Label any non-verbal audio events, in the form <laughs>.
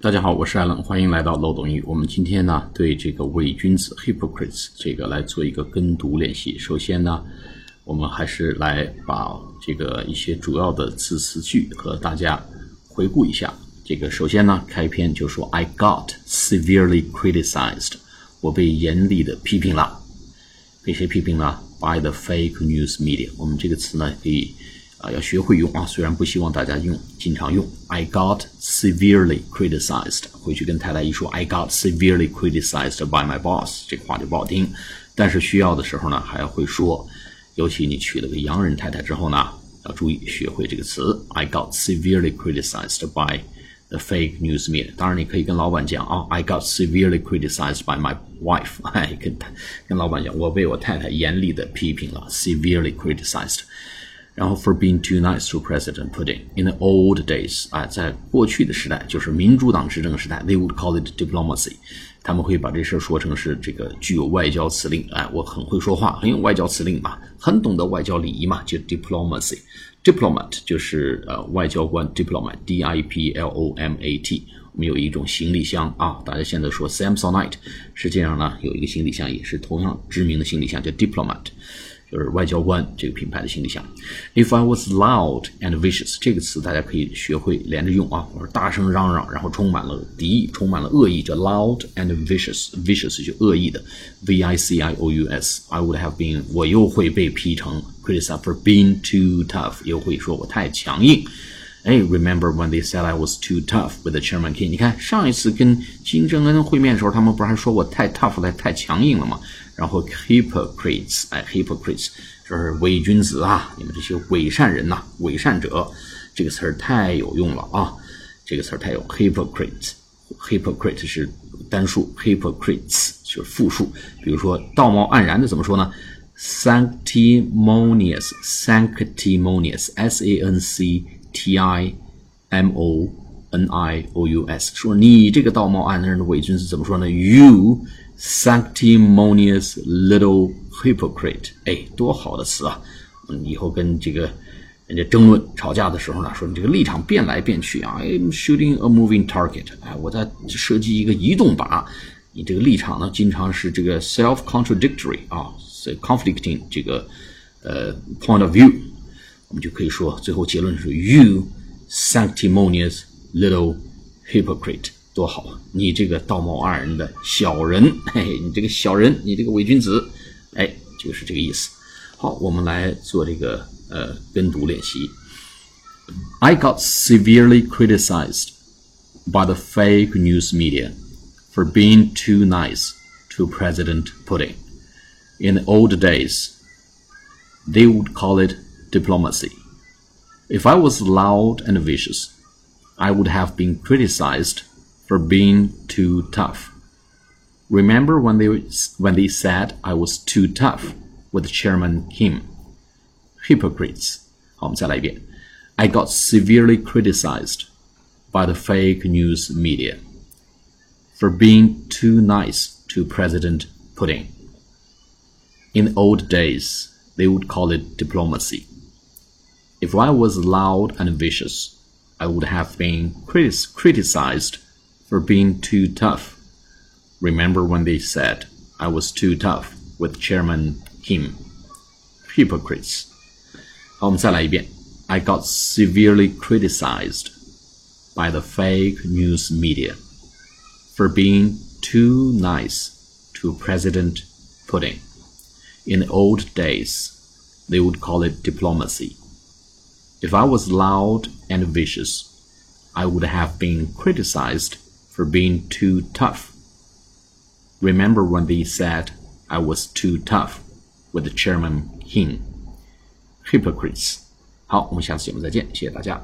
大家好，我是艾伦，欢迎来到漏斗英语。我们今天呢，对这个伪君子 （hypocrites） 这个来做一个跟读练习。首先呢，我们还是来把这个一些主要的字词句和大家回顾一下。这个首先呢，开篇就说 “I got severely criticized”，我被严厉的批评了。被谁批评呢？By the fake news media。我们这个词呢，可以。啊，要学会用啊！虽然不希望大家用，经常用。I got severely criticized。回去跟太太一说，I got severely criticized by my boss。这个话就不好听，但是需要的时候呢，还要会说。尤其你娶了个洋人太太之后呢，要注意学会这个词。I got severely criticized by the fake news media。当然，你可以跟老板讲啊，I got severely criticized by my wife。哎，跟跟老板讲，我被我太太严厉的批评了，severely criticized。然后 for being too nice to President Putin in the old days 啊，在过去的时代，就是民主党执政时代，they would call it diplomacy，他们会把这事儿说成是这个具有外交辞令，哎，我很会说话，很有外交辞令嘛，很懂得外交礼仪嘛，就 diplomacy。diplomat 就是呃外交官，diplomat，d i p l o m a t。我们有一种行李箱啊，大家现在说 Samsonite，实际上呢有一个行李箱也是同样知名的行李箱，叫 diplomat。就是外交官这个品牌的形象。If I was loud and vicious，这个词大家可以学会连着用啊。我说大声嚷嚷，然后充满了敌意，充满了恶意，叫 loud and vicious，vicious 就恶意的，v i c i o u s。I would have been，我又会被批成 criticized for being too tough，又会说我太强硬。哎，Remember when they said I was too tough with the chairman King？你看上一次跟金正恩会面的时候，他们不是还说我太 tough 了，太强硬了吗？然后 hypocrites，哎，hypocrites 就是伪君子啊！你们这些伪善人呐，伪善者，这个词儿太有用了啊！这个词儿太有 hypocrite，hypocrite 是单数，hypocrites 就是复数。比如说道貌岸然的怎么说呢？sanctimonious，sanctimonious，s a n c t i m o n i o u s，说你这个道貌岸然的伪君子怎么说呢？You Sanctimonious little hypocrite，哎，多好的词啊！嗯，以后跟这个人家争论、吵架的时候呢，说你这个立场变来变去啊，I'm shooting a moving target，哎，我在射击一个移动靶。你这个立场呢，经常是这个 self-contradictory 啊，conflicting 这个呃 point of view， 我们就可以说，最后结论是 you sanctimonious little hypocrite。多好啊！你这个道貌岸然的小人，嘿嘿，你这个小人，你这个伪君子，哎，就是这个意思。好，我们来做这个呃跟读练习。I got <laughs> severely criticized by the fake news media for being too nice to President Putin. In the old days, they would call it diplomacy. If I was loud and vicious, I would have been criticized for being too tough. Remember when they when they said I was too tough with Chairman Kim? Hypocrites. I got severely criticized by the fake news media for being too nice to President Putin. In old days, they would call it diplomacy. If I was loud and vicious, I would have been criticized for being too tough. Remember when they said I was too tough with Chairman Kim? Hypocrites. 好，我们再来一遍。I got severely criticized by the fake news media for being too nice to President Putin. In the old days, they would call it diplomacy. If I was loud and vicious, I would have been criticized for being too tough. Remember when they said I was too tough with Chairman Kim? Hypocrites. 好，我们下次节目再见，谢谢大家。